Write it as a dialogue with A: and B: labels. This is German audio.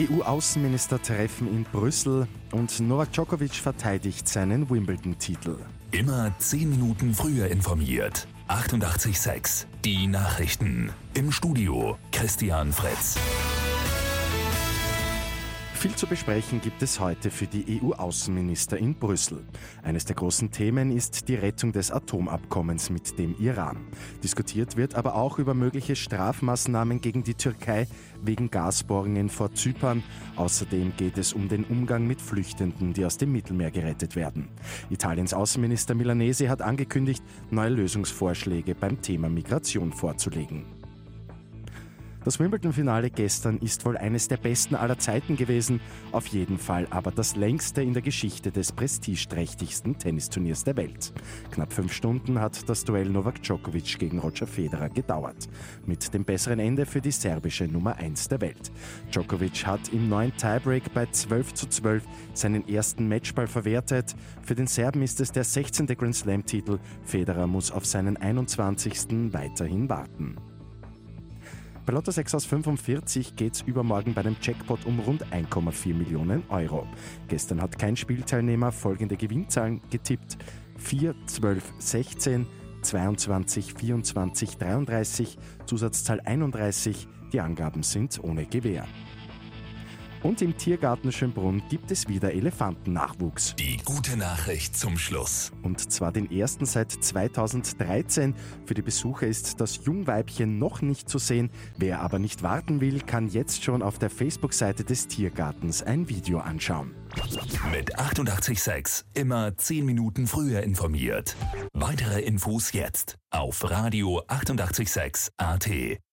A: EU-Außenminister-Treffen in Brüssel und Novak Djokovic verteidigt seinen Wimbledon-Titel.
B: Immer 10 Minuten früher informiert. 88.6 Die Nachrichten. Im Studio Christian Fritz.
A: Viel zu besprechen gibt es heute für die EU-Außenminister in Brüssel. Eines der großen Themen ist die Rettung des Atomabkommens mit dem Iran. Diskutiert wird aber auch über mögliche Strafmaßnahmen gegen die Türkei wegen Gasbohrungen vor Zypern. Außerdem geht es um den Umgang mit Flüchtenden, die aus dem Mittelmeer gerettet werden. Italiens Außenminister Milanese hat angekündigt, neue Lösungsvorschläge beim Thema Migration vorzulegen. Das Wimbledon-Finale gestern ist wohl eines der besten aller Zeiten gewesen, auf jeden Fall aber das längste in der Geschichte des prestigeträchtigsten Tennisturniers der Welt. Knapp fünf Stunden hat das Duell Novak Djokovic gegen Roger Federer gedauert. Mit dem besseren Ende für die serbische Nummer 1 der Welt. Djokovic hat im neuen Tiebreak bei 12 zu 12 seinen ersten Matchball verwertet. Für den Serben ist es der 16. Grand Slam-Titel. Federer muss auf seinen 21. weiterhin warten. Bei Lotto 6 aus 45 geht es übermorgen bei dem Jackpot um rund 1,4 Millionen Euro. Gestern hat kein Spielteilnehmer folgende Gewinnzahlen getippt. 4, 12, 16, 22, 24, 33, Zusatzzahl 31. Die Angaben sind ohne Gewähr. Und im Tiergarten Schönbrunn gibt es wieder Elefantennachwuchs.
B: Die gute Nachricht zum Schluss.
A: Und zwar den ersten seit 2013. Für die Besucher ist das Jungweibchen noch nicht zu sehen. Wer aber nicht warten will, kann jetzt schon auf der Facebook-Seite des Tiergartens ein Video anschauen.
B: Mit 886 immer 10 Minuten früher informiert. Weitere Infos jetzt auf Radio 886 AT.